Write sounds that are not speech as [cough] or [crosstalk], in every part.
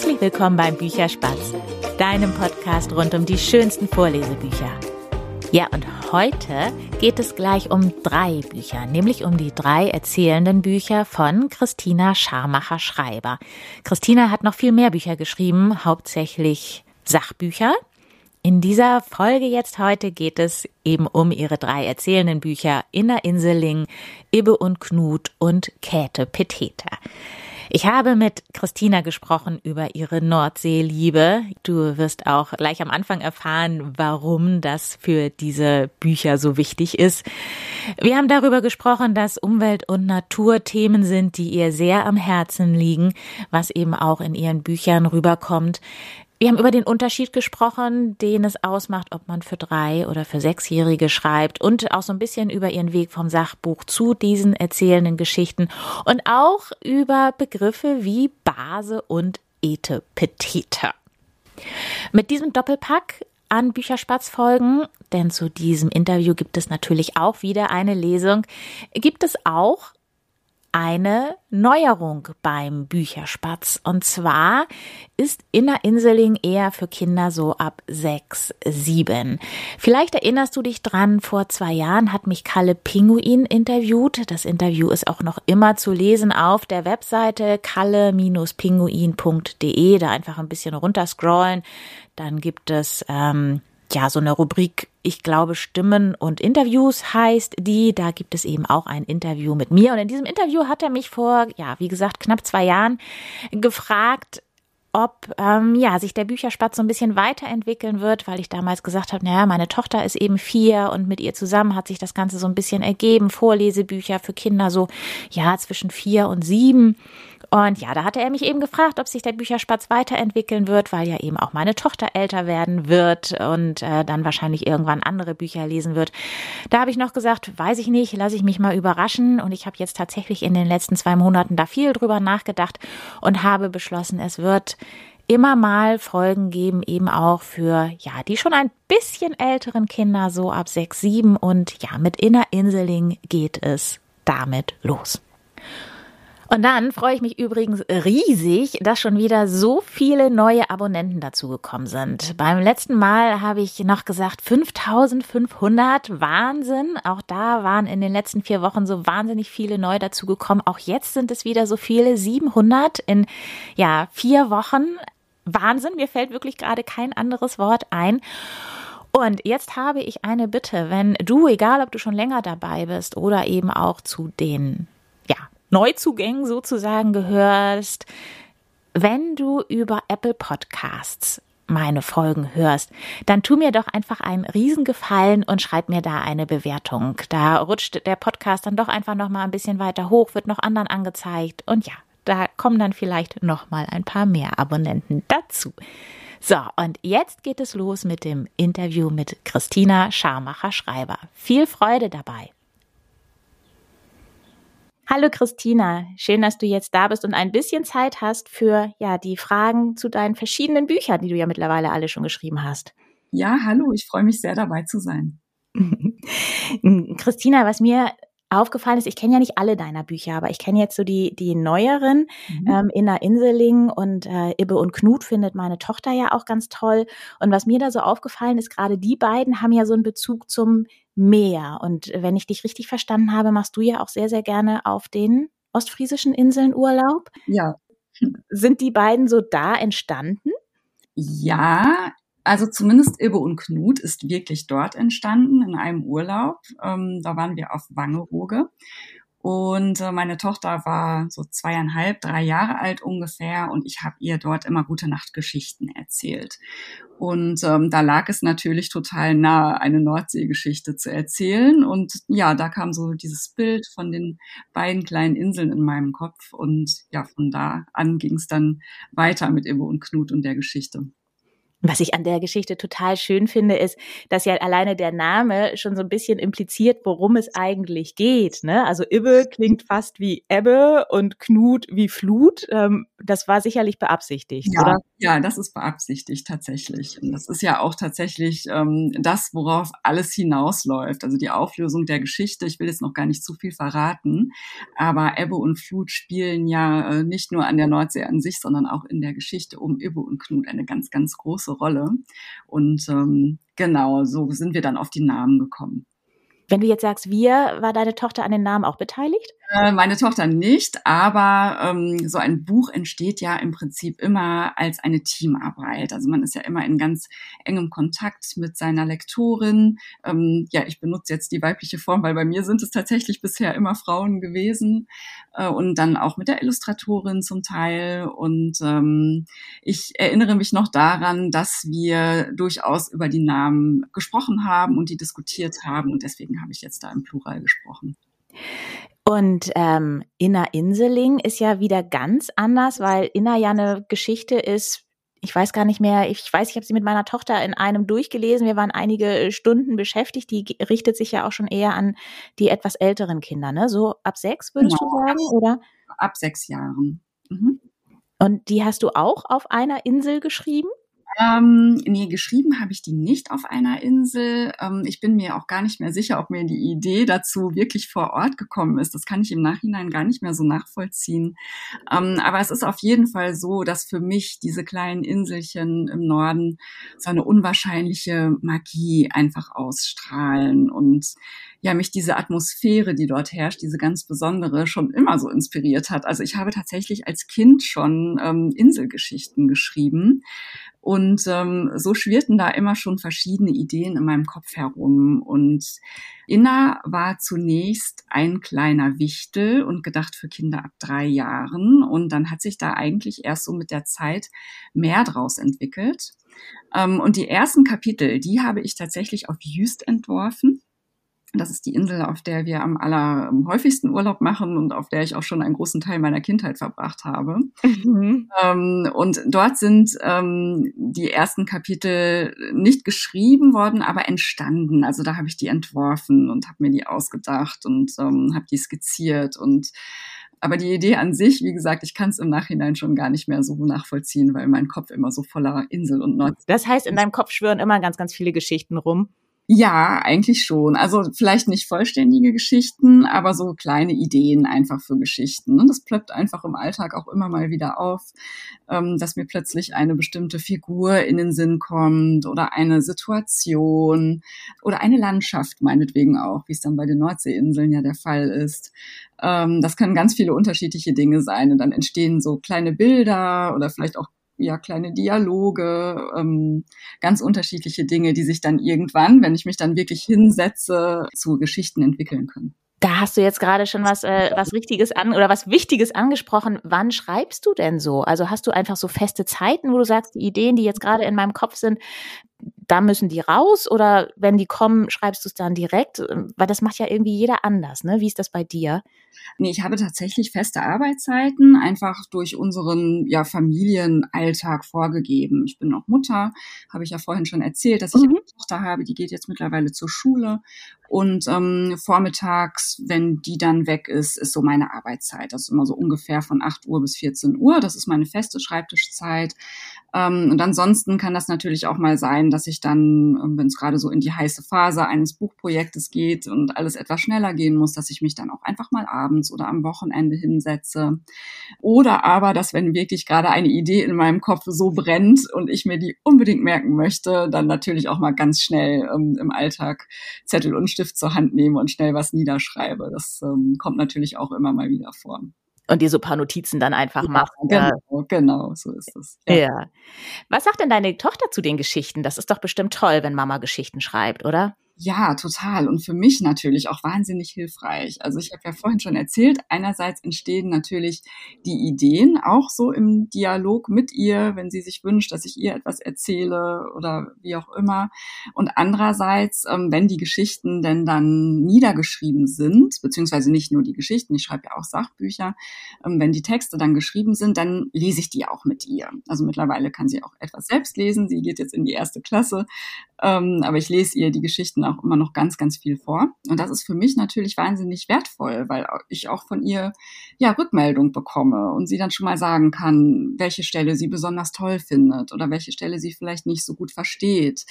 Herzlich willkommen beim Bücherspatz, deinem Podcast rund um die schönsten Vorlesebücher. Ja, und heute geht es gleich um drei Bücher, nämlich um die drei erzählenden Bücher von Christina Scharmacher-Schreiber. Christina hat noch viel mehr Bücher geschrieben, hauptsächlich Sachbücher. In dieser Folge jetzt heute geht es eben um ihre drei erzählenden Bücher Inner Inseling, Ibbe und Knut und Käthe Peteter. Ich habe mit Christina gesprochen über ihre Nordseeliebe. Du wirst auch gleich am Anfang erfahren, warum das für diese Bücher so wichtig ist. Wir haben darüber gesprochen, dass Umwelt- und Naturthemen sind, die ihr sehr am Herzen liegen, was eben auch in ihren Büchern rüberkommt. Wir haben über den Unterschied gesprochen, den es ausmacht, ob man für drei oder für sechsjährige schreibt und auch so ein bisschen über ihren Weg vom Sachbuch zu diesen erzählenden Geschichten und auch über Begriffe wie Base und Etepetete. Mit diesem Doppelpack an Bücherspatzfolgen, denn zu diesem Interview gibt es natürlich auch wieder eine Lesung, gibt es auch eine Neuerung beim Bücherspatz. Und zwar ist Inner Inseling eher für Kinder so ab sechs, sieben. Vielleicht erinnerst du dich dran, vor zwei Jahren hat mich Kalle Pinguin interviewt. Das Interview ist auch noch immer zu lesen auf der Webseite kalle-pinguin.de. Da einfach ein bisschen runterscrollen. Dann gibt es ähm, ja, so eine Rubrik, ich glaube, Stimmen und Interviews heißt die. Da gibt es eben auch ein Interview mit mir. Und in diesem Interview hat er mich vor, ja, wie gesagt, knapp zwei Jahren gefragt, ob ähm, ja sich der Bücherspatz so ein bisschen weiterentwickeln wird, weil ich damals gesagt habe, naja, meine Tochter ist eben vier und mit ihr zusammen hat sich das Ganze so ein bisschen ergeben. Vorlesebücher für Kinder so ja zwischen vier und sieben. Und ja, da hatte er mich eben gefragt, ob sich der Bücherspatz weiterentwickeln wird, weil ja eben auch meine Tochter älter werden wird und äh, dann wahrscheinlich irgendwann andere Bücher lesen wird. Da habe ich noch gesagt, weiß ich nicht, lasse ich mich mal überraschen. Und ich habe jetzt tatsächlich in den letzten zwei Monaten da viel drüber nachgedacht und habe beschlossen, es wird immer mal Folgen geben, eben auch für, ja, die schon ein bisschen älteren Kinder, so ab sechs, sieben. Und ja, mit Inner Inseling geht es damit los. Und dann freue ich mich übrigens riesig, dass schon wieder so viele neue Abonnenten dazugekommen sind. Beim letzten Mal habe ich noch gesagt 5500, Wahnsinn. Auch da waren in den letzten vier Wochen so wahnsinnig viele neu dazugekommen. Auch jetzt sind es wieder so viele, 700 in, ja, vier Wochen. Wahnsinn, mir fällt wirklich gerade kein anderes Wort ein. Und jetzt habe ich eine Bitte, wenn du, egal ob du schon länger dabei bist oder eben auch zu den Neuzugängen sozusagen gehörst, wenn du über Apple Podcasts meine Folgen hörst, dann tu mir doch einfach einen Riesengefallen und schreib mir da eine Bewertung. Da rutscht der Podcast dann doch einfach noch mal ein bisschen weiter hoch, wird noch anderen angezeigt und ja, da kommen dann vielleicht noch mal ein paar mehr Abonnenten dazu. So, und jetzt geht es los mit dem Interview mit Christina Scharmacher-Schreiber. Viel Freude dabei. Hallo Christina, schön, dass du jetzt da bist und ein bisschen Zeit hast für ja die Fragen zu deinen verschiedenen Büchern, die du ja mittlerweile alle schon geschrieben hast. Ja, hallo, ich freue mich sehr dabei zu sein. [laughs] Christina, was mir aufgefallen ist, ich kenne ja nicht alle deiner Bücher, aber ich kenne jetzt so die, die neueren, mhm. ähm, Inner Inseling und äh, Ibbe und Knut findet meine Tochter ja auch ganz toll. Und was mir da so aufgefallen ist, gerade die beiden haben ja so einen Bezug zum Meer. Und wenn ich dich richtig verstanden habe, machst du ja auch sehr, sehr gerne auf den ostfriesischen Inseln Urlaub. Ja. Sind die beiden so da entstanden? Ja, also zumindest Ibbe und Knut ist wirklich dort entstanden, in einem Urlaub. Ähm, da waren wir auf Wangerooge. Und äh, meine Tochter war so zweieinhalb, drei Jahre alt ungefähr und ich habe ihr dort immer gute Nachtgeschichten erzählt. Und ähm, da lag es natürlich total nahe, eine Nordseegeschichte zu erzählen. Und ja, da kam so dieses Bild von den beiden kleinen Inseln in meinem Kopf. Und ja, von da an ging es dann weiter mit Ibbe und Knut und der Geschichte. Was ich an der Geschichte total schön finde, ist, dass ja alleine der Name schon so ein bisschen impliziert, worum es eigentlich geht. Ne? Also Ibbe klingt fast wie Ebbe und Knut wie Flut. Ähm, das war sicherlich beabsichtigt, ja, oder? Ja, das ist beabsichtigt tatsächlich. Und das ist ja auch tatsächlich ähm, das, worauf alles hinausläuft. Also die Auflösung der Geschichte. Ich will jetzt noch gar nicht zu viel verraten, aber Ebbe und Flut spielen ja äh, nicht nur an der Nordsee an sich, sondern auch in der Geschichte um Ebbe und Knut eine ganz, ganz große Rolle. Und ähm, genau, so sind wir dann auf die Namen gekommen. Wenn du jetzt sagst, wir, war deine Tochter an den Namen auch beteiligt? Äh, meine Tochter nicht, aber ähm, so ein Buch entsteht ja im Prinzip immer als eine Teamarbeit. Also man ist ja immer in ganz engem Kontakt mit seiner Lektorin. Ähm, ja, ich benutze jetzt die weibliche Form, weil bei mir sind es tatsächlich bisher immer Frauen gewesen äh, und dann auch mit der Illustratorin zum Teil. Und ähm, ich erinnere mich noch daran, dass wir durchaus über die Namen gesprochen haben und die diskutiert haben und deswegen habe ich jetzt da im Plural gesprochen. Und ähm, Inna Inseling ist ja wieder ganz anders, weil Inna ja eine Geschichte ist, ich weiß gar nicht mehr, ich weiß, ich habe sie mit meiner Tochter in einem durchgelesen. Wir waren einige Stunden beschäftigt. Die richtet sich ja auch schon eher an die etwas älteren Kinder, ne? So ab sechs, würdest genau. du sagen, oder? Ab sechs Jahren. Mhm. Und die hast du auch auf einer Insel geschrieben? Ähm, nee, geschrieben habe ich die nicht auf einer Insel. Ähm, ich bin mir auch gar nicht mehr sicher, ob mir die Idee dazu wirklich vor Ort gekommen ist. Das kann ich im Nachhinein gar nicht mehr so nachvollziehen. Ähm, aber es ist auf jeden Fall so, dass für mich diese kleinen Inselchen im Norden so eine unwahrscheinliche Magie einfach ausstrahlen und ja, mich diese Atmosphäre, die dort herrscht, diese ganz besondere, schon immer so inspiriert hat. Also ich habe tatsächlich als Kind schon ähm, Inselgeschichten geschrieben. Und ähm, so schwirrten da immer schon verschiedene Ideen in meinem Kopf herum. Und Inna war zunächst ein kleiner Wichtel und gedacht für Kinder ab drei Jahren. Und dann hat sich da eigentlich erst so mit der Zeit mehr draus entwickelt. Ähm, und die ersten Kapitel, die habe ich tatsächlich auf Jüst entworfen. Das ist die Insel, auf der wir am allerhäufigsten Urlaub machen und auf der ich auch schon einen großen Teil meiner Kindheit verbracht habe. Mhm. Ähm, und dort sind ähm, die ersten Kapitel nicht geschrieben worden, aber entstanden. Also da habe ich die entworfen und habe mir die ausgedacht und ähm, habe die skizziert und aber die Idee an sich, wie gesagt, ich kann es im Nachhinein schon gar nicht mehr so nachvollziehen, weil mein Kopf immer so voller Insel und Nord. Das heißt, in deinem Kopf schwören immer ganz, ganz viele Geschichten rum. Ja, eigentlich schon. Also vielleicht nicht vollständige Geschichten, aber so kleine Ideen einfach für Geschichten. Und das plöppt einfach im Alltag auch immer mal wieder auf, ähm, dass mir plötzlich eine bestimmte Figur in den Sinn kommt oder eine Situation oder eine Landschaft meinetwegen auch, wie es dann bei den Nordseeinseln ja der Fall ist. Ähm, das können ganz viele unterschiedliche Dinge sein und dann entstehen so kleine Bilder oder vielleicht auch ja kleine Dialoge, ähm, ganz unterschiedliche Dinge, die sich dann irgendwann, wenn ich mich dann wirklich hinsetze, zu Geschichten entwickeln können. Da hast du jetzt gerade schon was, äh, was Richtiges an oder was Wichtiges angesprochen. Wann schreibst du denn so? Also hast du einfach so feste Zeiten, wo du sagst, die Ideen, die jetzt gerade in meinem Kopf sind, da müssen die raus oder wenn die kommen, schreibst du es dann direkt? Weil das macht ja irgendwie jeder anders, ne? Wie ist das bei dir? Nee, ich habe tatsächlich feste Arbeitszeiten, einfach durch unseren ja, Familienalltag vorgegeben. Ich bin auch Mutter, habe ich ja vorhin schon erzählt, dass ich mhm. eine Tochter habe, die geht jetzt mittlerweile zur Schule. Und ähm, vormittags, wenn die dann weg ist, ist so meine Arbeitszeit. Das ist immer so ungefähr von 8 Uhr bis 14 Uhr. Das ist meine feste Schreibtischzeit. Ähm, und ansonsten kann das natürlich auch mal sein, dass ich dann, ähm, wenn es gerade so in die heiße Phase eines Buchprojektes geht und alles etwas schneller gehen muss, dass ich mich dann auch einfach mal abends oder am Wochenende hinsetze. Oder aber, dass wenn wirklich gerade eine Idee in meinem Kopf so brennt und ich mir die unbedingt merken möchte, dann natürlich auch mal ganz schnell ähm, im Alltag Zettel und Stift zur Hand nehme und schnell was niederschreibe. Das ähm, kommt natürlich auch immer mal wieder vor und dir so paar Notizen dann einfach ja, machen. Genau, genau, so ist es. Ja. ja. Was sagt denn deine Tochter zu den Geschichten? Das ist doch bestimmt toll, wenn Mama Geschichten schreibt, oder? Ja, total. Und für mich natürlich auch wahnsinnig hilfreich. Also ich habe ja vorhin schon erzählt, einerseits entstehen natürlich die Ideen auch so im Dialog mit ihr, wenn sie sich wünscht, dass ich ihr etwas erzähle oder wie auch immer. Und andererseits, ähm, wenn die Geschichten denn dann niedergeschrieben sind, beziehungsweise nicht nur die Geschichten, ich schreibe ja auch Sachbücher, ähm, wenn die Texte dann geschrieben sind, dann lese ich die auch mit ihr. Also mittlerweile kann sie auch etwas selbst lesen. Sie geht jetzt in die erste Klasse, ähm, aber ich lese ihr die Geschichten auch immer noch ganz, ganz viel vor. Und das ist für mich natürlich wahnsinnig wertvoll, weil ich auch von ihr ja Rückmeldung bekomme und sie dann schon mal sagen kann, welche Stelle sie besonders toll findet oder welche Stelle sie vielleicht nicht so gut versteht.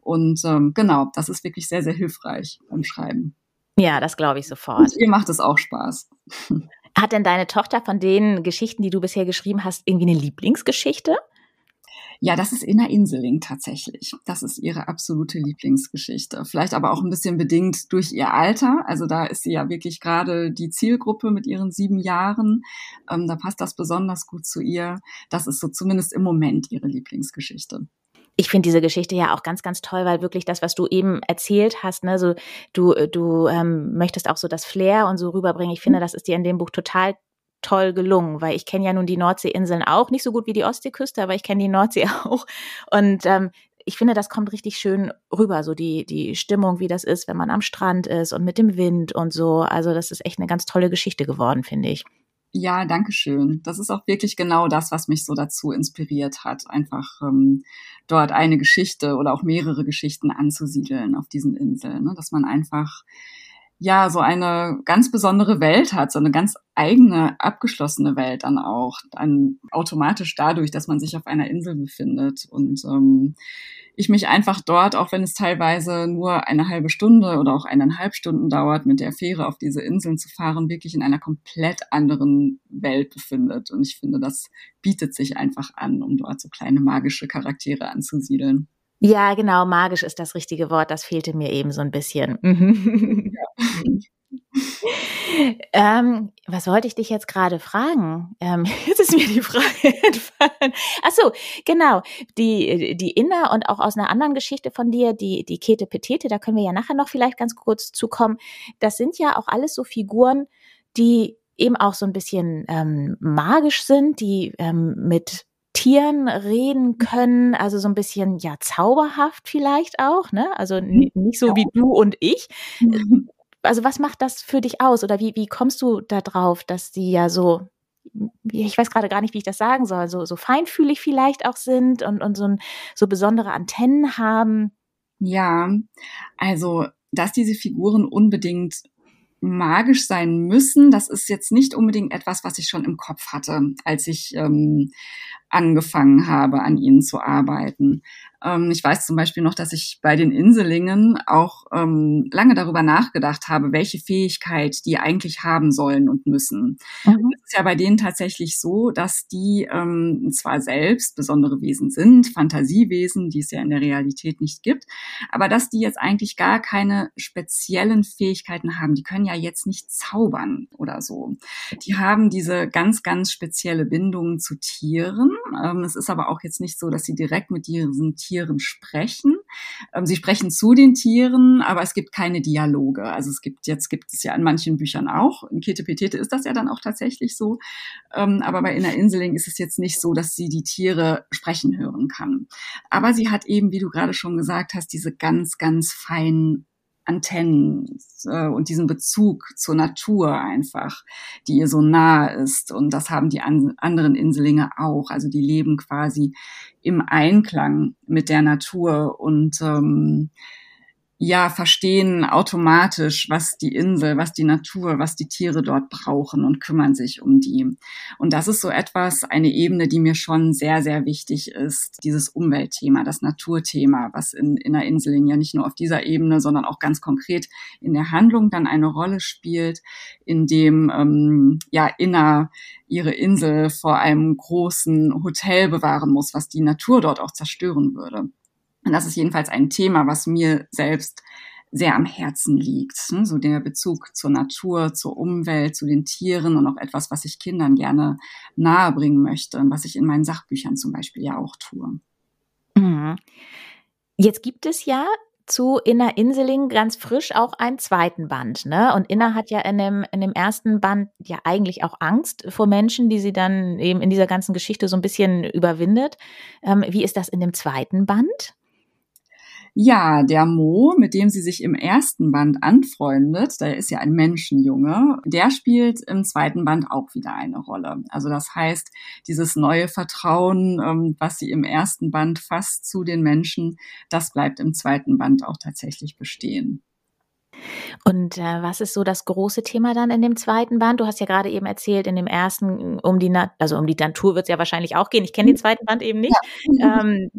Und ähm, genau, das ist wirklich sehr, sehr hilfreich beim Schreiben. Ja, das glaube ich sofort. Und ihr macht es auch Spaß. [laughs] Hat denn deine Tochter von den Geschichten, die du bisher geschrieben hast, irgendwie eine Lieblingsgeschichte? Ja, das ist Inna Inseling tatsächlich. Das ist ihre absolute Lieblingsgeschichte. Vielleicht aber auch ein bisschen bedingt durch ihr Alter. Also da ist sie ja wirklich gerade die Zielgruppe mit ihren sieben Jahren. Ähm, da passt das besonders gut zu ihr. Das ist so zumindest im Moment ihre Lieblingsgeschichte ich finde diese Geschichte ja auch ganz, ganz toll, weil wirklich das, was du eben erzählt hast, ne, so du, du ähm, möchtest auch so das Flair und so rüberbringen. Ich finde, das ist dir in dem Buch total toll gelungen, weil ich kenne ja nun die Nordseeinseln auch, nicht so gut wie die Ostseeküste, aber ich kenne die Nordsee [laughs] auch. Und ähm, ich finde, das kommt richtig schön rüber, so die, die Stimmung, wie das ist, wenn man am Strand ist und mit dem Wind und so. Also das ist echt eine ganz tolle Geschichte geworden, finde ich. Ja, danke schön. Das ist auch wirklich genau das, was mich so dazu inspiriert hat, einfach ähm, dort eine Geschichte oder auch mehrere Geschichten anzusiedeln auf diesen Inseln, ne? dass man einfach ja so eine ganz besondere Welt hat, so eine ganz eigene, abgeschlossene Welt dann auch, dann automatisch dadurch, dass man sich auf einer Insel befindet und ähm, ich mich einfach dort, auch wenn es teilweise nur eine halbe Stunde oder auch eineinhalb Stunden dauert, mit der Fähre auf diese Inseln zu fahren, wirklich in einer komplett anderen Welt befindet. Und ich finde, das bietet sich einfach an, um dort so kleine magische Charaktere anzusiedeln. Ja, genau, magisch ist das richtige Wort. Das fehlte mir eben so ein bisschen. [laughs] ähm, was wollte ich dich jetzt gerade fragen? Ähm, [laughs] jetzt ist mir die Frage [laughs] entfallen. Ach so, genau. Die, die Inner und auch aus einer anderen Geschichte von dir, die, die Kete Petete, da können wir ja nachher noch vielleicht ganz kurz zukommen. Das sind ja auch alles so Figuren, die eben auch so ein bisschen ähm, magisch sind, die ähm, mit Tieren reden können, also so ein bisschen ja zauberhaft vielleicht auch, ne? Also mhm. nicht so wie du und ich. Mhm. Also was macht das für dich aus oder wie wie kommst du da drauf, dass die ja so ich weiß gerade gar nicht, wie ich das sagen soll, so, so feinfühlig vielleicht auch sind und, und so, ein, so besondere Antennen haben. Ja, also, dass diese Figuren unbedingt magisch sein müssen, das ist jetzt nicht unbedingt etwas, was ich schon im Kopf hatte, als ich ähm, angefangen habe, an ihnen zu arbeiten. Ähm, ich weiß zum Beispiel noch, dass ich bei den Inselingen auch ähm, lange darüber nachgedacht habe, welche Fähigkeit die eigentlich haben sollen und müssen. Mhm. Es ist ja bei denen tatsächlich so, dass die ähm, zwar selbst besondere Wesen sind, Fantasiewesen, die es ja in der Realität nicht gibt, aber dass die jetzt eigentlich gar keine speziellen Fähigkeiten haben. Die können ja jetzt nicht zaubern oder so. Die haben diese ganz, ganz spezielle Bindung zu Tieren. Ähm, es ist aber auch jetzt nicht so, dass sie direkt mit diesen Tieren Tieren sprechen. Ähm, sie sprechen zu den Tieren, aber es gibt keine Dialoge. Also es gibt, jetzt gibt es ja in manchen Büchern auch. In Kete Petete ist das ja dann auch tatsächlich so. Ähm, aber bei Inner Inseling ist es jetzt nicht so, dass sie die Tiere sprechen hören kann. Aber sie hat eben, wie du gerade schon gesagt hast, diese ganz, ganz feinen Antennen äh, und diesen Bezug zur Natur einfach, die ihr so nahe ist. Und das haben die an, anderen Inselinge auch. Also die leben quasi im Einklang mit der Natur und ähm, ja, verstehen automatisch, was die Insel, was die Natur, was die Tiere dort brauchen und kümmern sich um die. Und das ist so etwas, eine Ebene, die mir schon sehr, sehr wichtig ist. Dieses Umweltthema, das Naturthema, was in, in der Inselin ja nicht nur auf dieser Ebene, sondern auch ganz konkret in der Handlung dann eine Rolle spielt, in dem, ähm, ja, Inner ihre Insel vor einem großen Hotel bewahren muss, was die Natur dort auch zerstören würde. Und das ist jedenfalls ein Thema, was mir selbst sehr am Herzen liegt. Ne? So der Bezug zur Natur, zur Umwelt, zu den Tieren und auch etwas, was ich Kindern gerne nahebringen möchte und was ich in meinen Sachbüchern zum Beispiel ja auch tue. Mhm. Jetzt gibt es ja zu Inna Inseling ganz frisch auch einen zweiten Band, ne? Und Inna hat ja in dem, in dem ersten Band ja eigentlich auch Angst vor Menschen, die sie dann eben in dieser ganzen Geschichte so ein bisschen überwindet. Ähm, wie ist das in dem zweiten Band? Ja, der Mo, mit dem sie sich im ersten Band anfreundet, der ist ja ein Menschenjunge, der spielt im zweiten Band auch wieder eine Rolle. Also das heißt, dieses neue Vertrauen, ähm, was sie im ersten Band fasst zu den Menschen, das bleibt im zweiten Band auch tatsächlich bestehen. Und äh, was ist so das große Thema dann in dem zweiten Band? Du hast ja gerade eben erzählt, in dem ersten um die, Na also um die Natur wird es ja wahrscheinlich auch gehen. Ich kenne den zweiten Band eben nicht. Ja. [laughs] Ähm,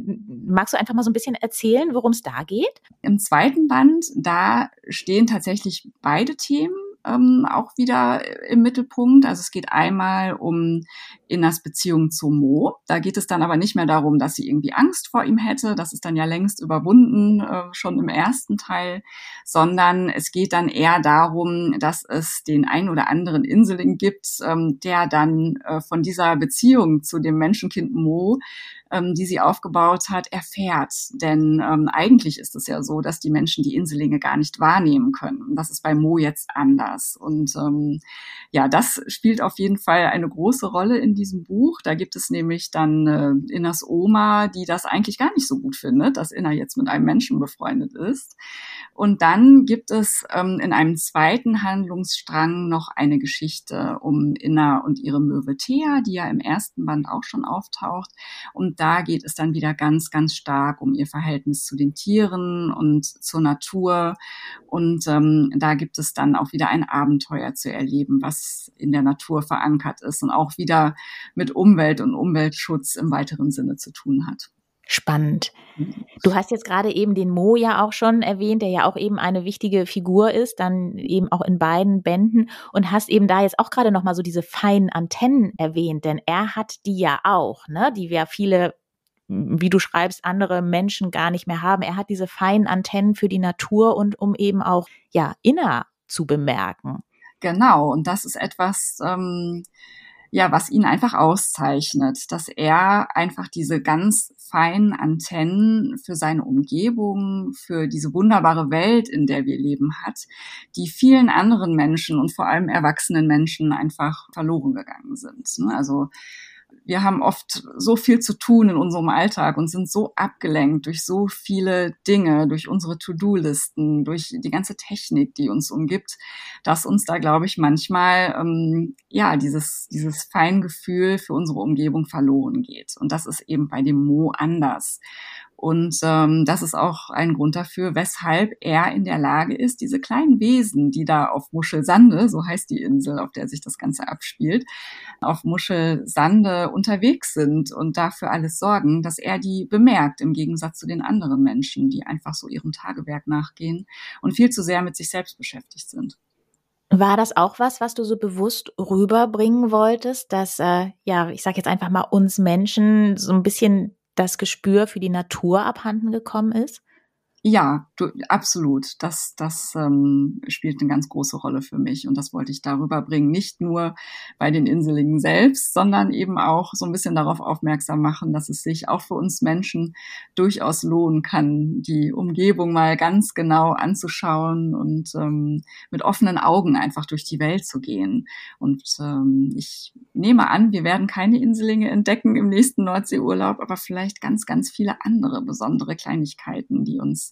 magst du einfach mal so ein bisschen erzählen, worum es da geht? Im zweiten Band, da stehen tatsächlich beide Themen ähm, auch wieder im Mittelpunkt. Also es geht einmal um Innas Beziehung zu Mo. Da geht es dann aber nicht mehr darum, dass sie irgendwie Angst vor ihm hätte. Das ist dann ja längst überwunden, äh, schon im ersten Teil, sondern es geht dann eher darum, dass es den ein oder anderen Inseling gibt, ähm, der dann äh, von dieser Beziehung zu dem Menschenkind Mo ähm, die sie aufgebaut hat, erfährt. Denn ähm, eigentlich ist es ja so, dass die Menschen die Inselinge gar nicht wahrnehmen können. Das ist bei Mo jetzt anders. Und ähm, ja, das spielt auf jeden Fall eine große Rolle in diesem Buch. Da gibt es nämlich dann äh, Innas Oma, die das eigentlich gar nicht so gut findet, dass Inna jetzt mit einem Menschen befreundet ist. Und dann gibt es ähm, in einem zweiten Handlungsstrang noch eine Geschichte um Inna und ihre Möwe Thea, die ja im ersten Band auch schon auftaucht. Und da geht es dann wieder ganz, ganz stark um ihr Verhältnis zu den Tieren und zur Natur. Und ähm, da gibt es dann auch wieder ein Abenteuer zu erleben, was in der Natur verankert ist und auch wieder mit Umwelt und Umweltschutz im weiteren Sinne zu tun hat. Spannend. Du hast jetzt gerade eben den Mo ja auch schon erwähnt, der ja auch eben eine wichtige Figur ist, dann eben auch in beiden Bänden und hast eben da jetzt auch gerade noch mal so diese feinen Antennen erwähnt, denn er hat die ja auch, ne, die wir viele wie du schreibst, andere Menschen gar nicht mehr haben. Er hat diese feinen Antennen für die Natur und um eben auch ja inner zu bemerken. Genau, und das ist etwas, ähm, ja, was ihn einfach auszeichnet, dass er einfach diese ganz feinen Antennen für seine Umgebung, für diese wunderbare Welt, in der wir leben hat, die vielen anderen Menschen und vor allem erwachsenen Menschen einfach verloren gegangen sind. Ne? Also wir haben oft so viel zu tun in unserem Alltag und sind so abgelenkt durch so viele Dinge, durch unsere To-Do-Listen, durch die ganze Technik, die uns umgibt, dass uns da, glaube ich, manchmal ähm, ja dieses dieses Feingefühl für unsere Umgebung verloren geht. Und das ist eben bei dem Mo anders. Und ähm, das ist auch ein Grund dafür, weshalb er in der Lage ist, diese kleinen Wesen, die da auf Muschelsande, so heißt die Insel, auf der sich das Ganze abspielt, auf Muschelsande unterwegs sind und dafür alles sorgen, dass er die bemerkt, im Gegensatz zu den anderen Menschen, die einfach so ihrem Tagewerk nachgehen und viel zu sehr mit sich selbst beschäftigt sind. War das auch was, was du so bewusst rüberbringen wolltest, dass äh, ja, ich sage jetzt einfach mal uns Menschen so ein bisschen das Gespür für die Natur abhanden gekommen ist? Ja, du, absolut. Das, das ähm, spielt eine ganz große Rolle für mich und das wollte ich darüber bringen. Nicht nur bei den Inselingen selbst, sondern eben auch so ein bisschen darauf aufmerksam machen, dass es sich auch für uns Menschen durchaus lohnen kann, die Umgebung mal ganz genau anzuschauen und ähm, mit offenen Augen einfach durch die Welt zu gehen. Und ähm, ich nehme an, wir werden keine Inselinge entdecken im nächsten Nordseeurlaub, aber vielleicht ganz, ganz viele andere besondere Kleinigkeiten, die uns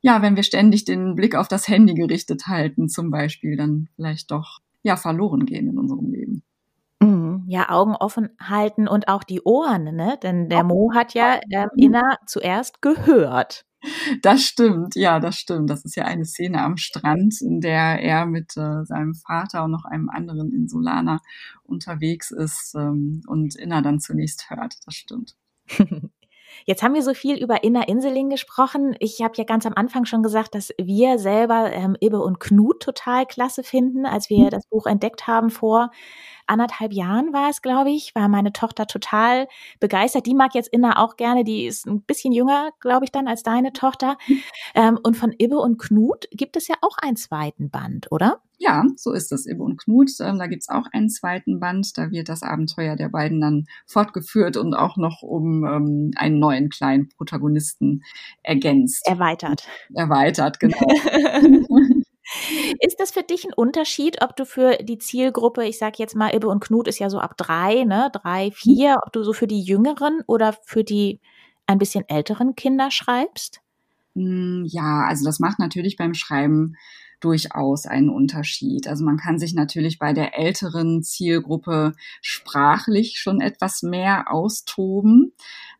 ja, wenn wir ständig den Blick auf das Handy gerichtet halten, zum Beispiel, dann vielleicht doch ja verloren gehen in unserem Leben. Mhm. Ja, Augen offen halten und auch die Ohren, ne? Denn der Mo hat ja ähm, Inna zuerst gehört. Das stimmt, ja, das stimmt. Das ist ja eine Szene am Strand, in der er mit äh, seinem Vater und noch einem anderen Insulaner unterwegs ist ähm, und Inna dann zunächst hört. Das stimmt. [laughs] Jetzt haben wir so viel über Inner Inseling gesprochen. Ich habe ja ganz am Anfang schon gesagt, dass wir selber ähm, Ibbe und Knut total klasse finden, als wir mhm. das Buch entdeckt haben vor anderthalb Jahren war es, glaube ich, war meine Tochter total begeistert. Die mag jetzt Inna auch gerne, die ist ein bisschen jünger, glaube ich, dann als deine Tochter. Mhm. Ähm, und von Ibbe und Knut gibt es ja auch einen zweiten Band, oder? Ja, so ist es. Ibbe und Knut, ähm, da gibt's auch einen zweiten Band. Da wird das Abenteuer der beiden dann fortgeführt und auch noch um ähm, einen neuen kleinen Protagonisten ergänzt. Erweitert. Erweitert, genau. [laughs] Ist das für dich ein Unterschied, ob du für die Zielgruppe, ich sage jetzt mal, Ibbe und Knut ist ja so ab drei, ne, drei, mhm. vier, ob du so für die jüngeren oder für die ein bisschen älteren Kinder schreibst? Hm, ja, also das macht natürlich beim Schreiben durchaus einen Unterschied. Also man kann sich natürlich bei der älteren Zielgruppe sprachlich schon etwas mehr austoben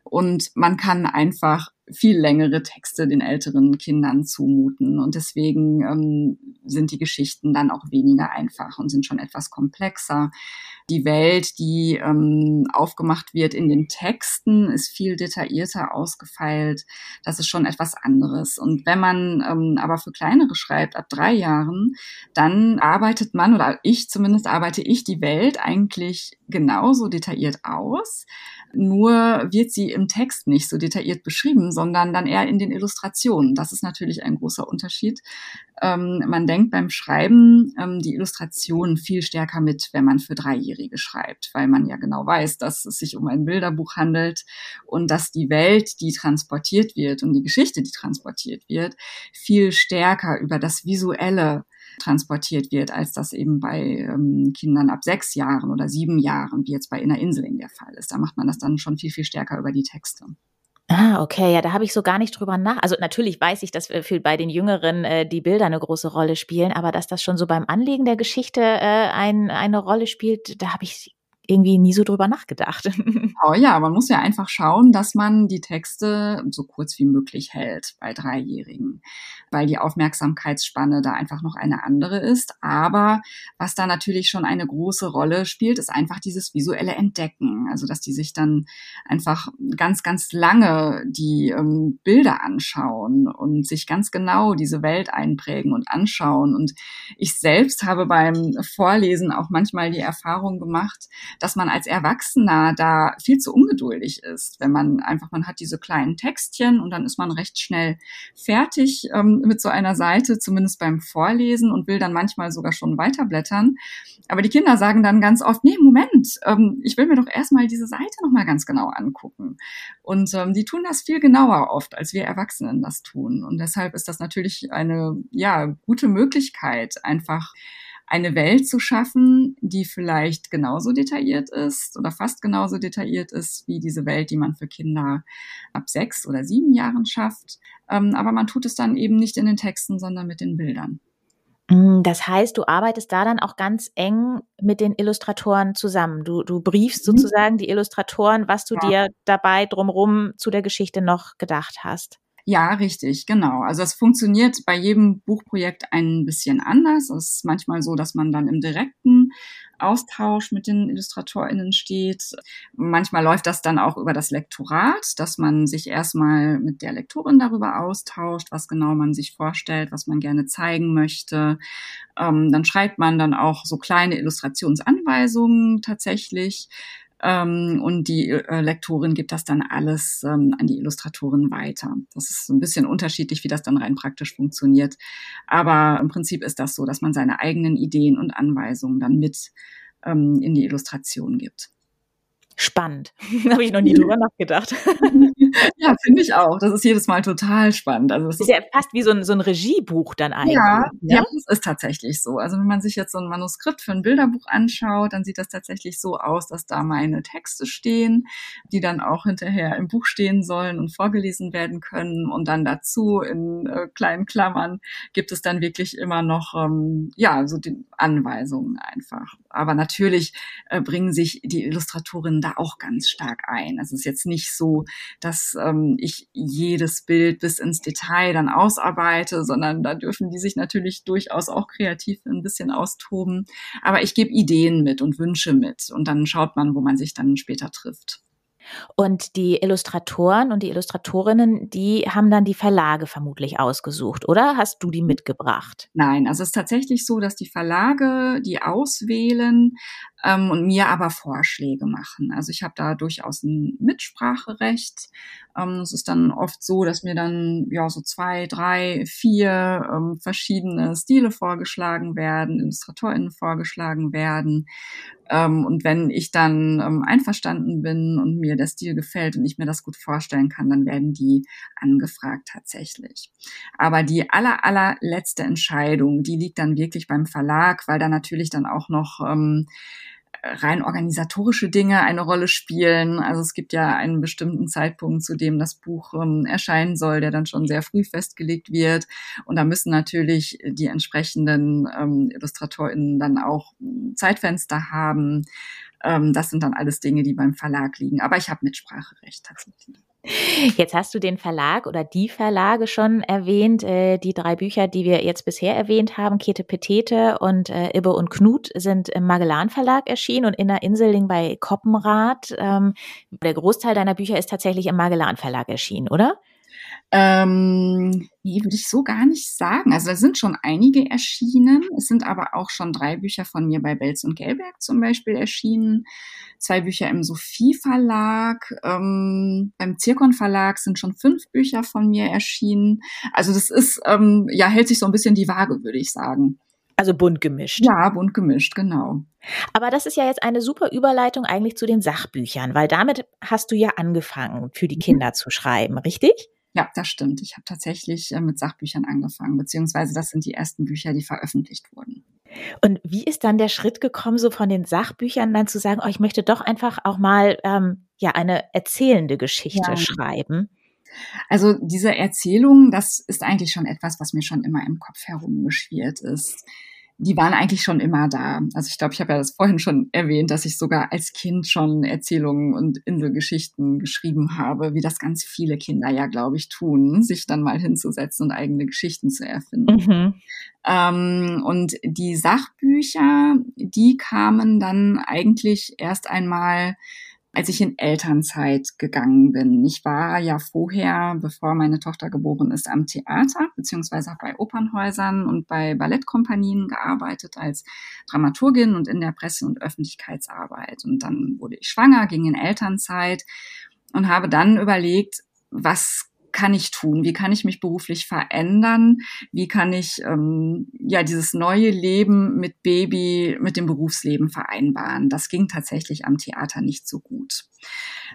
und man kann einfach viel längere Texte den älteren Kindern zumuten. Und deswegen ähm, sind die Geschichten dann auch weniger einfach und sind schon etwas komplexer. Die Welt, die ähm, aufgemacht wird in den Texten, ist viel detaillierter ausgefeilt. Das ist schon etwas anderes. Und wenn man ähm, aber für kleinere schreibt, ab drei Jahren, dann arbeitet man, oder ich zumindest arbeite ich die Welt eigentlich genauso detailliert aus. Nur wird sie im Text nicht so detailliert beschrieben, sondern dann eher in den Illustrationen. Das ist natürlich ein großer Unterschied. Ähm, man denkt beim Schreiben ähm, die Illustrationen viel stärker mit, wenn man für Dreijährige schreibt, weil man ja genau weiß, dass es sich um ein Bilderbuch handelt und dass die Welt, die transportiert wird und die Geschichte, die transportiert wird, viel stärker über das Visuelle transportiert wird, als das eben bei ähm, Kindern ab sechs Jahren oder sieben Jahren, wie jetzt bei Inner Inseling der Fall ist. Da macht man das dann schon viel, viel stärker über die Texte. Ah, okay, ja, da habe ich so gar nicht drüber nach. Also natürlich weiß ich, dass für bei den Jüngeren äh, die Bilder eine große Rolle spielen, aber dass das schon so beim Anlegen der Geschichte äh, ein, eine Rolle spielt, da habe ich irgendwie nie so drüber nachgedacht. [laughs] Oh ja, man muss ja einfach schauen, dass man die Texte so kurz wie möglich hält bei Dreijährigen, weil die Aufmerksamkeitsspanne da einfach noch eine andere ist. Aber was da natürlich schon eine große Rolle spielt, ist einfach dieses visuelle Entdecken. Also, dass die sich dann einfach ganz, ganz lange die ähm, Bilder anschauen und sich ganz genau diese Welt einprägen und anschauen. Und ich selbst habe beim Vorlesen auch manchmal die Erfahrung gemacht, dass man als Erwachsener da viel zu ungeduldig ist, wenn man einfach, man hat diese kleinen Textchen und dann ist man recht schnell fertig ähm, mit so einer Seite, zumindest beim Vorlesen und will dann manchmal sogar schon weiterblättern. Aber die Kinder sagen dann ganz oft, nee, Moment, ähm, ich will mir doch erstmal diese Seite nochmal ganz genau angucken. Und ähm, die tun das viel genauer oft, als wir Erwachsenen das tun. Und deshalb ist das natürlich eine, ja, gute Möglichkeit, einfach eine Welt zu schaffen, die vielleicht genauso detailliert ist oder fast genauso detailliert ist wie diese Welt, die man für Kinder ab sechs oder sieben Jahren schafft. Ähm, aber man tut es dann eben nicht in den Texten, sondern mit den Bildern. Mm, das heißt, du arbeitest da dann auch ganz eng mit den Illustratoren zusammen. Du, du briefst mhm. sozusagen die Illustratoren, was du ja. dir dabei drumherum zu der Geschichte noch gedacht hast. Ja, richtig, genau. Also es funktioniert bei jedem Buchprojekt ein bisschen anders. Es ist manchmal so, dass man dann im direkten Austausch mit den IllustratorInnen steht. Manchmal läuft das dann auch über das Lektorat, dass man sich erstmal mit der Lektorin darüber austauscht, was genau man sich vorstellt, was man gerne zeigen möchte. Ähm, dann schreibt man dann auch so kleine Illustrationsanweisungen tatsächlich. Ähm, und die äh, Lektorin gibt das dann alles ähm, an die Illustratorin weiter. Das ist ein bisschen unterschiedlich, wie das dann rein praktisch funktioniert. Aber im Prinzip ist das so, dass man seine eigenen Ideen und Anweisungen dann mit ähm, in die Illustration gibt spannend. [laughs] Habe ich noch nie drüber nachgedacht. [laughs] ja, finde ich auch. Das ist jedes Mal total spannend. Also es ist, ist ja fast wie so ein, so ein Regiebuch dann eigentlich. Ja, ja, ja, das ist tatsächlich so. Also wenn man sich jetzt so ein Manuskript für ein Bilderbuch anschaut, dann sieht das tatsächlich so aus, dass da meine Texte stehen, die dann auch hinterher im Buch stehen sollen und vorgelesen werden können. Und dann dazu in äh, kleinen Klammern gibt es dann wirklich immer noch, ähm, ja, so die Anweisungen einfach. Aber natürlich äh, bringen sich die Illustratorinnen da auch ganz stark ein. Es ist jetzt nicht so, dass ähm, ich jedes Bild bis ins Detail dann ausarbeite, sondern da dürfen die sich natürlich durchaus auch kreativ ein bisschen austoben. Aber ich gebe Ideen mit und Wünsche mit und dann schaut man, wo man sich dann später trifft. Und die Illustratoren und die Illustratorinnen, die haben dann die Verlage vermutlich ausgesucht, oder hast du die mitgebracht? Nein, also es ist tatsächlich so, dass die Verlage die auswählen ähm, und mir aber Vorschläge machen. Also ich habe da durchaus ein Mitspracherecht. Ähm, es ist dann oft so, dass mir dann ja so zwei, drei, vier ähm, verschiedene Stile vorgeschlagen werden, IllustratorInnen vorgeschlagen werden. Ähm, und wenn ich dann ähm, einverstanden bin und mir der Stil gefällt und ich mir das gut vorstellen kann, dann werden die angefragt tatsächlich. Aber die aller, allerletzte Entscheidung, die liegt dann wirklich beim Verlag, weil da natürlich dann auch noch ähm, rein organisatorische Dinge eine Rolle spielen. Also es gibt ja einen bestimmten Zeitpunkt, zu dem das Buch ähm, erscheinen soll, der dann schon sehr früh festgelegt wird. Und da müssen natürlich die entsprechenden ähm, IllustratorInnen dann auch Zeitfenster haben. Ähm, das sind dann alles Dinge, die beim Verlag liegen. Aber ich habe Mitspracherecht tatsächlich. Jetzt hast du den Verlag oder die Verlage schon erwähnt. Äh, die drei Bücher, die wir jetzt bisher erwähnt haben, Kete Petete und äh, Ibbe und Knut, sind im Magellan Verlag erschienen und Inner Inseling bei Koppenrad. Ähm, der Großteil deiner Bücher ist tatsächlich im Magellan Verlag erschienen, oder? Ähm, nee, würde ich so gar nicht sagen. Also da sind schon einige erschienen. Es sind aber auch schon drei Bücher von mir bei Belz und Gelberg zum Beispiel erschienen. Zwei Bücher im Sophie Verlag. Ähm, beim Zirkon Verlag sind schon fünf Bücher von mir erschienen. Also das ist, ähm, ja, hält sich so ein bisschen die Waage, würde ich sagen. Also bunt gemischt. Ja, bunt gemischt, genau. Aber das ist ja jetzt eine super Überleitung eigentlich zu den Sachbüchern, weil damit hast du ja angefangen, für die mhm. Kinder zu schreiben, richtig? Ja, das stimmt. Ich habe tatsächlich äh, mit Sachbüchern angefangen, beziehungsweise das sind die ersten Bücher, die veröffentlicht wurden. Und wie ist dann der Schritt gekommen, so von den Sachbüchern dann zu sagen, oh, ich möchte doch einfach auch mal ähm, ja eine erzählende Geschichte ja. schreiben? Also diese Erzählung, das ist eigentlich schon etwas, was mir schon immer im Kopf herumgeschwirrt ist die waren eigentlich schon immer da. Also ich glaube, ich habe ja das vorhin schon erwähnt, dass ich sogar als Kind schon Erzählungen und Inselgeschichten geschrieben habe, wie das ganz viele Kinder ja, glaube ich, tun, sich dann mal hinzusetzen und eigene Geschichten zu erfinden. Mhm. Ähm, und die Sachbücher, die kamen dann eigentlich erst einmal als ich in Elternzeit gegangen bin. Ich war ja vorher, bevor meine Tochter geboren ist, am Theater, beziehungsweise bei Opernhäusern und bei Ballettkompanien gearbeitet als Dramaturgin und in der Presse- und Öffentlichkeitsarbeit. Und dann wurde ich schwanger, ging in Elternzeit und habe dann überlegt, was kann ich tun? Wie kann ich mich beruflich verändern? Wie kann ich ähm, ja dieses neue Leben mit Baby mit dem Berufsleben vereinbaren? Das ging tatsächlich am Theater nicht so gut.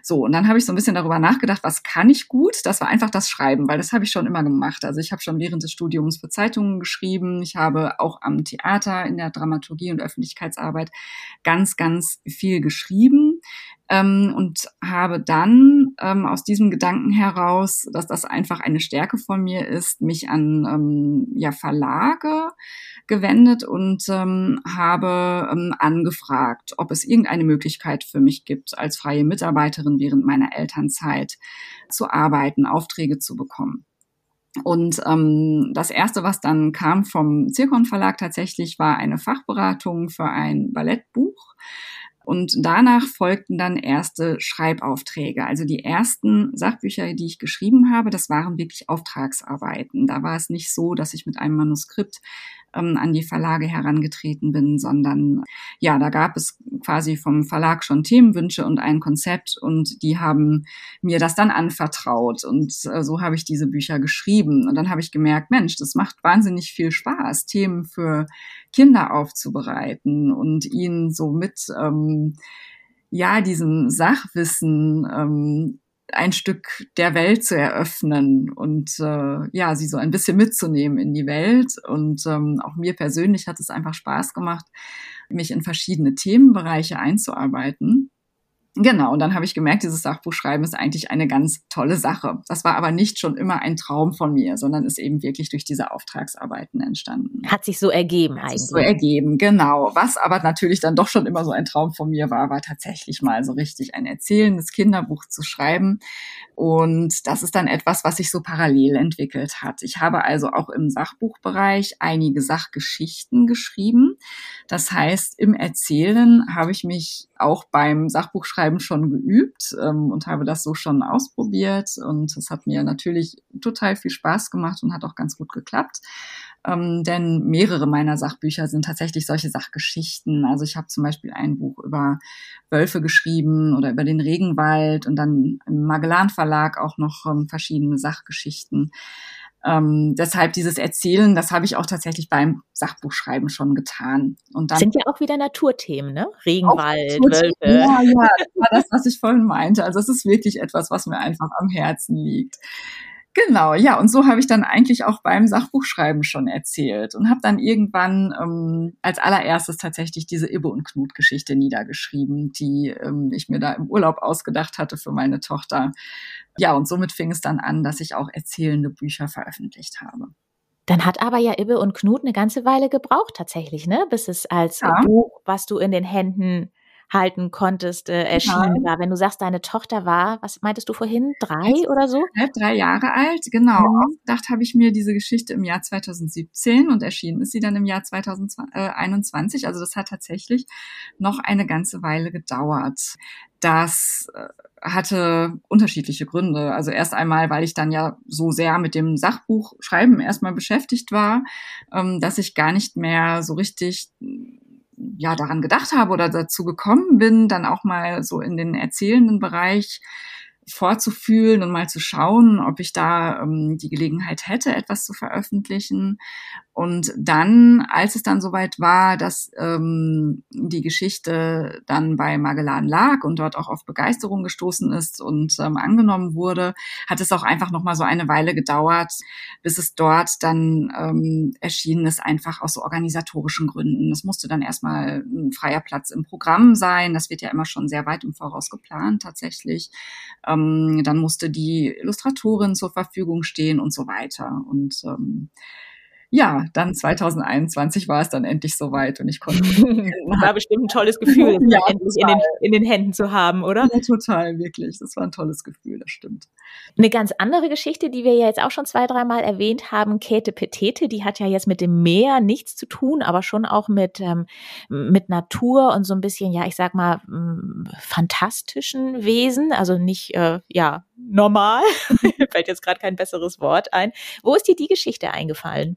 So, und dann habe ich so ein bisschen darüber nachgedacht, was kann ich gut? Das war einfach das Schreiben, weil das habe ich schon immer gemacht. Also ich habe schon während des Studiums für Zeitungen geschrieben. Ich habe auch am Theater in der Dramaturgie und Öffentlichkeitsarbeit ganz, ganz viel geschrieben ähm, und habe dann ähm, aus diesem Gedanken heraus, dass das einfach eine Stärke von mir ist, mich an ähm, ja, Verlage gewendet und ähm, habe ähm, angefragt, ob es irgendeine Möglichkeit für mich gibt, als freie Mitarbeiterin während meiner Elternzeit zu arbeiten, Aufträge zu bekommen. Und ähm, das erste, was dann kam vom Zirkon Verlag tatsächlich, war eine Fachberatung für ein Ballettbuch. Und danach folgten dann erste Schreibaufträge. Also die ersten Sachbücher, die ich geschrieben habe, das waren wirklich Auftragsarbeiten. Da war es nicht so, dass ich mit einem Manuskript ähm, an die Verlage herangetreten bin, sondern ja, da gab es quasi vom Verlag schon Themenwünsche und ein Konzept und die haben mir das dann anvertraut und äh, so habe ich diese Bücher geschrieben. Und dann habe ich gemerkt, Mensch, das macht wahnsinnig viel Spaß, Themen für Kinder aufzubereiten und ihnen so mit ähm, ja, diesem Sachwissen ähm, ein Stück der Welt zu eröffnen und äh, ja, sie so ein bisschen mitzunehmen in die Welt. Und ähm, auch mir persönlich hat es einfach Spaß gemacht, mich in verschiedene Themenbereiche einzuarbeiten. Genau, und dann habe ich gemerkt, dieses Sachbuchschreiben ist eigentlich eine ganz tolle Sache. Das war aber nicht schon immer ein Traum von mir, sondern ist eben wirklich durch diese Auftragsarbeiten entstanden. Hat sich so ergeben Hat eigentlich. Sich so ergeben, genau. Was aber natürlich dann doch schon immer so ein Traum von mir war, war tatsächlich mal so richtig ein erzählendes Kinderbuch zu schreiben. Und das ist dann etwas, was sich so parallel entwickelt hat. Ich habe also auch im Sachbuchbereich einige Sachgeschichten geschrieben. Das heißt, im Erzählen habe ich mich auch beim Sachbuchschreiben schon geübt ähm, und habe das so schon ausprobiert. Und es hat mir natürlich total viel Spaß gemacht und hat auch ganz gut geklappt ähm, denn mehrere meiner Sachbücher sind tatsächlich solche Sachgeschichten. Also ich habe zum Beispiel ein Buch über Wölfe geschrieben oder über den Regenwald und dann im Magellan Verlag auch noch ähm, verschiedene Sachgeschichten. Ähm, deshalb dieses Erzählen, das habe ich auch tatsächlich beim Sachbuchschreiben schon getan. Und dann sind ja auch wieder Naturthemen, ne? Regenwald, Wölfe. Ja, ja, das war das, was ich vorhin meinte. Also es ist wirklich etwas, was mir einfach am Herzen liegt. Genau, ja, und so habe ich dann eigentlich auch beim Sachbuchschreiben schon erzählt und habe dann irgendwann ähm, als allererstes tatsächlich diese Ibbe und Knut Geschichte niedergeschrieben, die ähm, ich mir da im Urlaub ausgedacht hatte für meine Tochter. Ja, und somit fing es dann an, dass ich auch erzählende Bücher veröffentlicht habe. Dann hat aber ja Ibbe und Knut eine ganze Weile gebraucht tatsächlich, ne? Bis es als ja. Buch, was du in den Händen halten konntest, äh, erschienen war. Wenn du sagst, deine Tochter war, was meintest du vorhin, drei oder so? Drei Jahre alt, genau. Mhm. Ausgedacht habe ich mir diese Geschichte im Jahr 2017 und erschienen ist sie dann im Jahr 2021. Also das hat tatsächlich noch eine ganze Weile gedauert. Das äh, hatte unterschiedliche Gründe. Also erst einmal, weil ich dann ja so sehr mit dem Sachbuchschreiben erstmal beschäftigt war, ähm, dass ich gar nicht mehr so richtig ja daran gedacht habe oder dazu gekommen bin, dann auch mal so in den erzählenden Bereich vorzufühlen und mal zu schauen, ob ich da ähm, die Gelegenheit hätte, etwas zu veröffentlichen. Und dann, als es dann soweit war, dass ähm, die Geschichte dann bei Magellan lag und dort auch auf Begeisterung gestoßen ist und ähm, angenommen wurde, hat es auch einfach noch mal so eine Weile gedauert, bis es dort dann ähm, erschienen ist, einfach aus so organisatorischen Gründen. Das musste dann erstmal ein freier Platz im Programm sein. Das wird ja immer schon sehr weit im Voraus geplant tatsächlich. Ähm, dann musste die Illustratorin zur Verfügung stehen und so weiter. Und ähm, ja, dann 2021 war es dann endlich soweit und ich konnte. [laughs] war bestimmt ein tolles Gefühl, [laughs] ja, endlich in den, in den, Händen zu haben, oder? Ja, total, wirklich. Das war ein tolles Gefühl, das stimmt. Eine ganz andere Geschichte, die wir ja jetzt auch schon zwei, dreimal erwähnt haben, Käthe Petete, die hat ja jetzt mit dem Meer nichts zu tun, aber schon auch mit, ähm, mit Natur und so ein bisschen, ja, ich sag mal, fantastischen Wesen, also nicht, äh, ja, normal. [laughs] Fällt jetzt gerade kein besseres Wort ein. Wo ist dir die Geschichte eingefallen?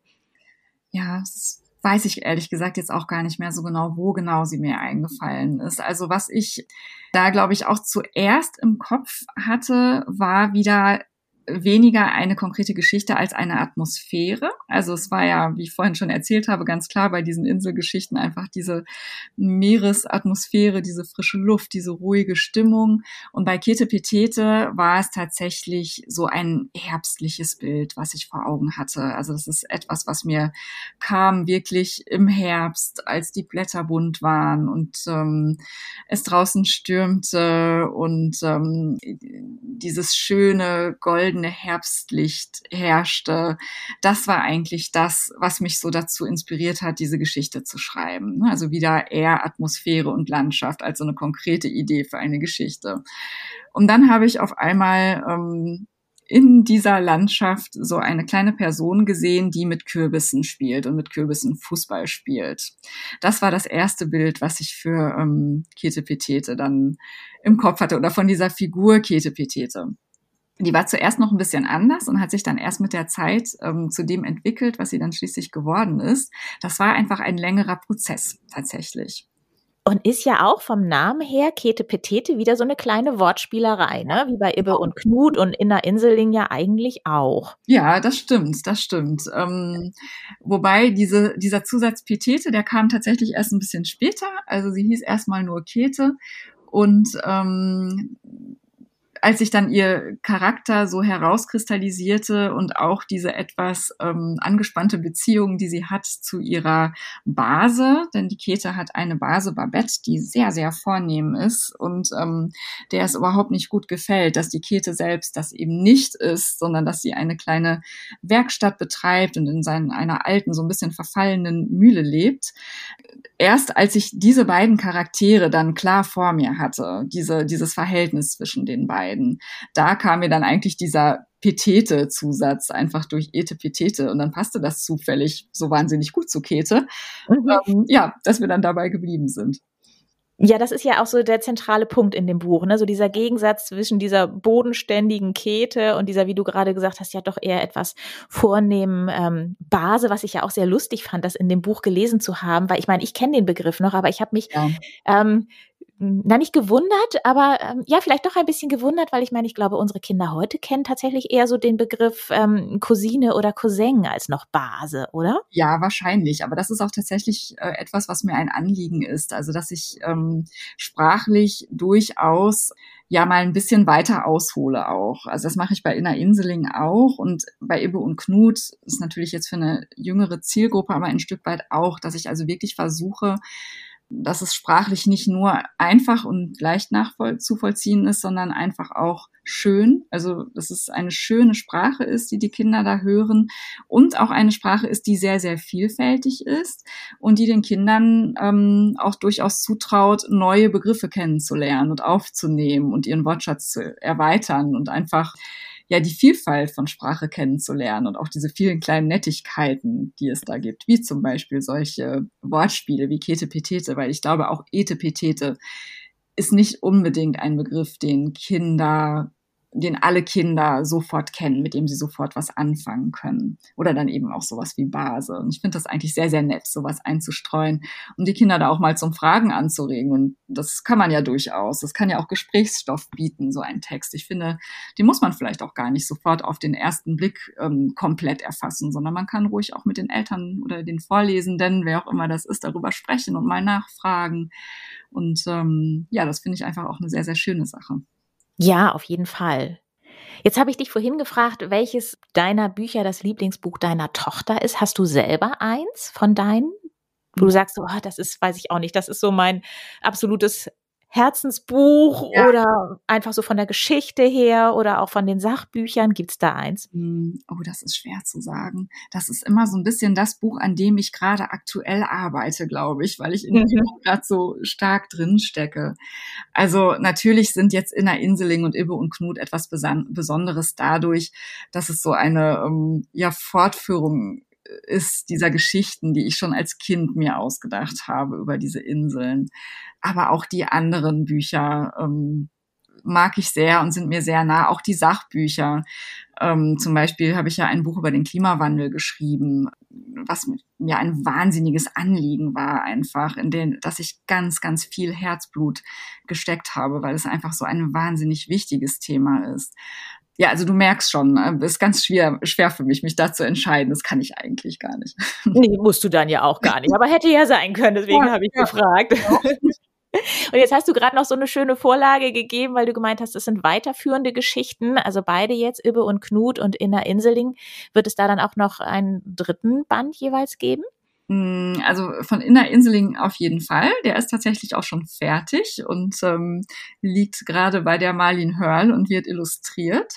Ja, das weiß ich ehrlich gesagt jetzt auch gar nicht mehr so genau, wo genau sie mir eingefallen ist. Also was ich da, glaube ich, auch zuerst im Kopf hatte, war wieder weniger eine konkrete Geschichte als eine Atmosphäre. Also es war ja, wie ich vorhin schon erzählt habe, ganz klar bei diesen Inselgeschichten einfach diese Meeresatmosphäre, diese frische Luft, diese ruhige Stimmung. Und bei Kete Petete war es tatsächlich so ein herbstliches Bild, was ich vor Augen hatte. Also das ist etwas, was mir kam wirklich im Herbst, als die Blätter bunt waren und ähm, es draußen stürmte und ähm, dieses schöne goldene goldene Herbstlicht herrschte. Das war eigentlich das, was mich so dazu inspiriert hat, diese Geschichte zu schreiben. Also wieder eher Atmosphäre und Landschaft als so eine konkrete Idee für eine Geschichte. Und dann habe ich auf einmal ähm, in dieser Landschaft so eine kleine Person gesehen, die mit Kürbissen spielt und mit Kürbissen Fußball spielt. Das war das erste Bild, was ich für ähm, Kete Petete dann im Kopf hatte oder von dieser Figur Kete Petete die war zuerst noch ein bisschen anders und hat sich dann erst mit der Zeit ähm, zu dem entwickelt, was sie dann schließlich geworden ist. Das war einfach ein längerer Prozess tatsächlich. Und ist ja auch vom Namen her Kete Petete wieder so eine kleine Wortspielerei, ne? Wie bei Ibbe und Knut und Inner Inseling ja eigentlich auch. Ja, das stimmt, das stimmt. Ähm, wobei diese, dieser Zusatz Petete, der kam tatsächlich erst ein bisschen später. Also sie hieß erstmal nur Kete und ähm, als sich dann ihr Charakter so herauskristallisierte und auch diese etwas ähm, angespannte Beziehung, die sie hat zu ihrer Base, denn die Kete hat eine Base Babette, die sehr, sehr vornehm ist und ähm, der es überhaupt nicht gut gefällt, dass die Kete selbst das eben nicht ist, sondern dass sie eine kleine Werkstatt betreibt und in seinen, einer alten, so ein bisschen verfallenen Mühle lebt. Erst als ich diese beiden Charaktere dann klar vor mir hatte, diese, dieses Verhältnis zwischen den beiden, beiden. Da kam mir dann eigentlich dieser Petete-Zusatz einfach durch Ete Petete und dann passte das zufällig so wahnsinnig gut zu Kete. Mhm. Ähm, ja, dass wir dann dabei geblieben sind. Ja, das ist ja auch so der zentrale Punkt in dem Buch, ne? So dieser Gegensatz zwischen dieser bodenständigen Kete und dieser, wie du gerade gesagt hast, ja doch eher etwas vornehmen ähm, Base, was ich ja auch sehr lustig fand, das in dem Buch gelesen zu haben, weil ich meine, ich kenne den Begriff noch, aber ich habe mich ja. ähm, na nicht gewundert, aber ähm, ja, vielleicht doch ein bisschen gewundert, weil ich meine, ich glaube, unsere Kinder heute kennen tatsächlich eher so den Begriff ähm, Cousine oder Cousin als noch Base, oder? Ja, wahrscheinlich. Aber das ist auch tatsächlich äh, etwas, was mir ein Anliegen ist. Also, dass ich ähm, sprachlich durchaus ja mal ein bisschen weiter aushole auch. Also das mache ich bei Inner Inseling auch und bei Ibbe und Knut ist natürlich jetzt für eine jüngere Zielgruppe, aber ein Stück weit auch, dass ich also wirklich versuche, dass es sprachlich nicht nur einfach und leicht nachzuvollziehen ist, sondern einfach auch schön. Also, dass es eine schöne Sprache ist, die die Kinder da hören und auch eine Sprache ist, die sehr, sehr vielfältig ist und die den Kindern ähm, auch durchaus zutraut, neue Begriffe kennenzulernen und aufzunehmen und ihren Wortschatz zu erweitern und einfach ja die Vielfalt von Sprache kennenzulernen und auch diese vielen kleinen Nettigkeiten, die es da gibt, wie zum Beispiel solche Wortspiele wie Kete Petete, weil ich glaube auch Ete Petete ist nicht unbedingt ein Begriff, den Kinder den alle Kinder sofort kennen, mit dem sie sofort was anfangen können. Oder dann eben auch sowas wie Base. Und ich finde das eigentlich sehr, sehr nett, sowas einzustreuen, um die Kinder da auch mal zum Fragen anzuregen. Und das kann man ja durchaus. Das kann ja auch Gesprächsstoff bieten, so ein Text. Ich finde, die muss man vielleicht auch gar nicht sofort auf den ersten Blick ähm, komplett erfassen, sondern man kann ruhig auch mit den Eltern oder den Vorlesenden, wer auch immer das ist, darüber sprechen und mal nachfragen. Und ähm, ja, das finde ich einfach auch eine sehr, sehr schöne Sache. Ja, auf jeden Fall. Jetzt habe ich dich vorhin gefragt, welches deiner Bücher das Lieblingsbuch deiner Tochter ist. Hast du selber eins von deinen? Wo du sagst, oh, das ist, weiß ich auch nicht, das ist so mein absolutes Herzensbuch ja. oder einfach so von der Geschichte her oder auch von den Sachbüchern? Gibt's da eins? Hm, oh, das ist schwer zu sagen. Das ist immer so ein bisschen das Buch, an dem ich gerade aktuell arbeite, glaube ich, weil ich in dem mhm. gerade so stark drin stecke. Also natürlich sind jetzt Inner Inseling und Ibbe und Knut etwas Besonderes dadurch, dass es so eine ähm, ja, Fortführung ist dieser Geschichten, die ich schon als Kind mir ausgedacht habe über diese Inseln. Aber auch die anderen Bücher ähm, mag ich sehr und sind mir sehr nah. Auch die Sachbücher. Ähm, zum Beispiel habe ich ja ein Buch über den Klimawandel geschrieben, was mir ein wahnsinniges Anliegen war, einfach, in dem, dass ich ganz, ganz viel Herzblut gesteckt habe, weil es einfach so ein wahnsinnig wichtiges Thema ist ja, also du merkst schon, es äh, ist ganz schwer, schwer für mich, mich da zu entscheiden. Das kann ich eigentlich gar nicht. [laughs] Nee, musst du dann ja auch gar nicht. Aber hätte ja sein können, deswegen ja, habe ich ja. gefragt. [laughs] Und jetzt hast du gerade noch so eine schöne Vorlage gegeben, weil du gemeint hast, das sind weiterführende Geschichten. Also beide jetzt, Ibbe und Knut und Inner Inseling. Wird es da dann auch noch einen dritten Band jeweils geben? Mm, also von Inner Inseling auf jeden Fall. Der ist tatsächlich auch schon fertig und ähm, liegt gerade bei der Marlin Hörl und wird illustriert.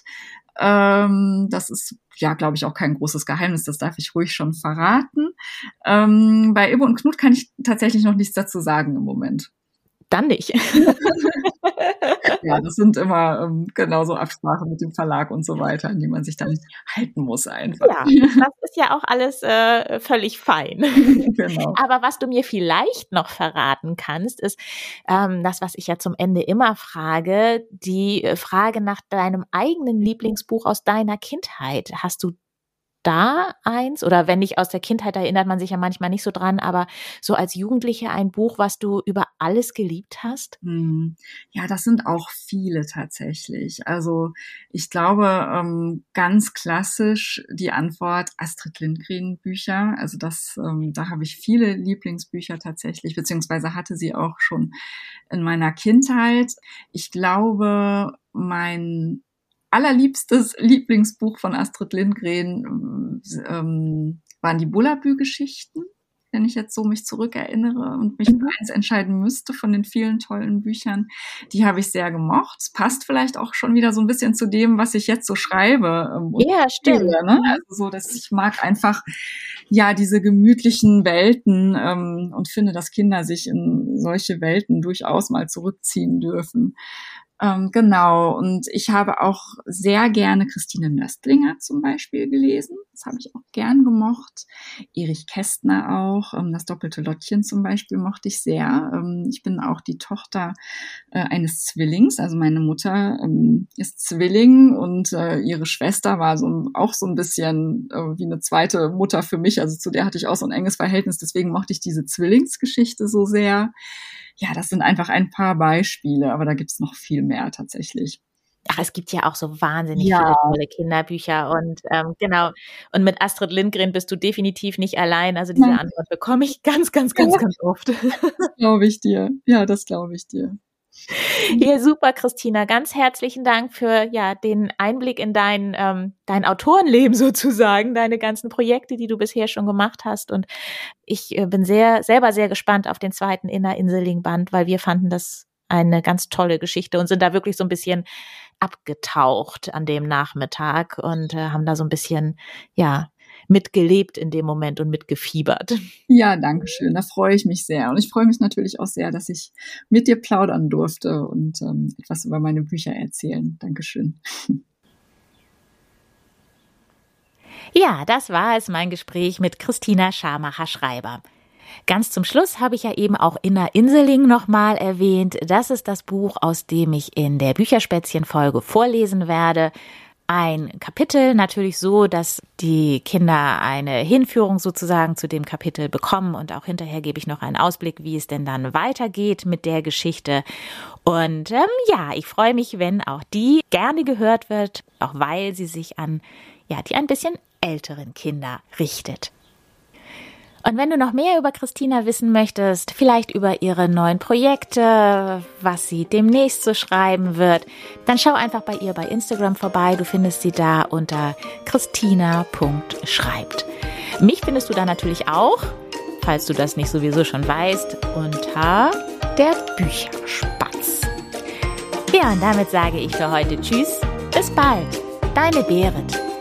Ähm, das ist ja, glaube ich, auch kein großes Geheimnis. Das darf ich ruhig schon verraten. Ähm, bei Ibo und Knut kann ich tatsächlich noch nichts dazu sagen im Moment dann nicht. [laughs] [laughs] ja, das sind immer ähm, genauso Absprachen mit dem Verlag und so weiter, an die man sich dann halten muss einfach. Ja, [laughs] das ist ja auch alles äh, völlig fein. genau. Aber was du mir vielleicht noch verraten kannst, ist ähm, das, was ich ja zum Ende immer frage, die äh, Frage nach deinem eigenen Lieblingsbuch aus deiner Kindheit. Hast du da eins? Oder wenn nicht aus der Kindheit erinnert man sich ja manchmal nicht so dran, aber so als Jugendliche ein Buch, was du über alles geliebt hast? Hm. Ja, das sind auch viele tatsächlich. Also ich glaube, ähm, ganz klassisch die Antwort Astrid Lindgren Bücher. Also das, ähm, da habe ich viele Lieblingsbücher tatsächlich, beziehungsweise hatte sie auch schon in meiner Kindheit. Ich glaube, mein allerliebstes Lieblingsbuch von Astrid Lindgren ähm, waren die Bullabü-Geschichten, wenn ich jetzt so mich zurückerinnere und mich mhm. eins entscheiden müsste von den vielen tollen Büchern. Die habe ich sehr gemocht. Es passt vielleicht auch schon wieder so ein bisschen zu dem, was ich jetzt so schreibe. Ähm, ja, stimmt. Ne? Also so, dass ich mag einfach ja diese gemütlichen Welten ähm, und finde, dass Kinder sich in solche Welten durchaus mal zurückziehen dürfen. Ähm, genau, und ich habe auch sehr gerne Christine Nöstlinger zum Beispiel gelesen. Das habe ich auch gern gemocht. Erich Kästner auch. Ähm, das doppelte Lottchen zum Beispiel mochte ich sehr. Ähm, ich bin auch die Tochter äh, eines Zwillings. Also meine Mutter ähm, ist Zwilling und äh, ihre Schwester war so auch so ein bisschen äh, wie eine zweite Mutter für mich. Also zu der hatte ich auch so ein enges Verhältnis. Deswegen mochte ich diese Zwillingsgeschichte so sehr ja, das sind einfach ein paar Beispiele, aber da gibt's noch viel mehr tatsächlich. Ach, es gibt ja auch so wahnsinnig ja. viele tolle Kinderbücher und ähm, genau. Und mit Astrid Lindgren bist du definitiv nicht allein. Also diese Nein. Antwort bekomme ich ganz, ganz, ganz, ja. ganz oft. [laughs] Das glaube ich dir. Ja, das glaube ich dir. [laughs] Ja, super, Christina. Ganz herzlichen Dank für ja den Einblick in dein ähm, dein Autorenleben [laughs] sozusagen, deine ganzen Projekte, die du bisher schon gemacht hast. Und ich äh, bin sehr selber sehr gespannt auf den zweiten Inner Inseling Band, weil wir fanden das eine ganz tolle Geschichte und sind da wirklich so ein bisschen abgetaucht an dem Nachmittag und äh, haben da so ein bisschen ja mitgelebt in dem Moment und mitgefiebert. Ja, danke schön. Da freue ich mich sehr. Und ich freue mich natürlich auch sehr, dass ich mit dir plaudern durfte und ähm, etwas über meine Bücher erzählen. Dankeschön. Ja, das war es, mein Gespräch mit Christina Schamacher-Schreiber. Ganz zum Schluss habe ich ja eben auch Inner Inseling nochmal erwähnt. Das ist das Buch, aus dem ich in der Bücherspätzchen-Folge vorlesen werde ein Kapitel, natürlich so, dass die Kinder eine Hinführung sozusagen zu dem Kapitel bekommen und auch hinterher gebe ich noch einen Ausblick, wie es denn dann weitergeht mit der Geschichte. Und ähm, ja, ich freue mich, wenn auch die gerne gehört wird, auch weil sie sich an ja, die ein bisschen älteren Kinder richtet. Und wenn du noch mehr über Christina wissen möchtest, vielleicht über ihre neuen Projekte, was sie demnächst so schreiben wird, dann schau einfach bei ihr bei Instagram vorbei. Du findest sie da unter christina.schreibt. Mich findest du da natürlich auch, falls du das nicht sowieso schon weißt, unter der Bücherspatz. Ja, und damit sage ich für heute Tschüss, bis bald, deine Berit.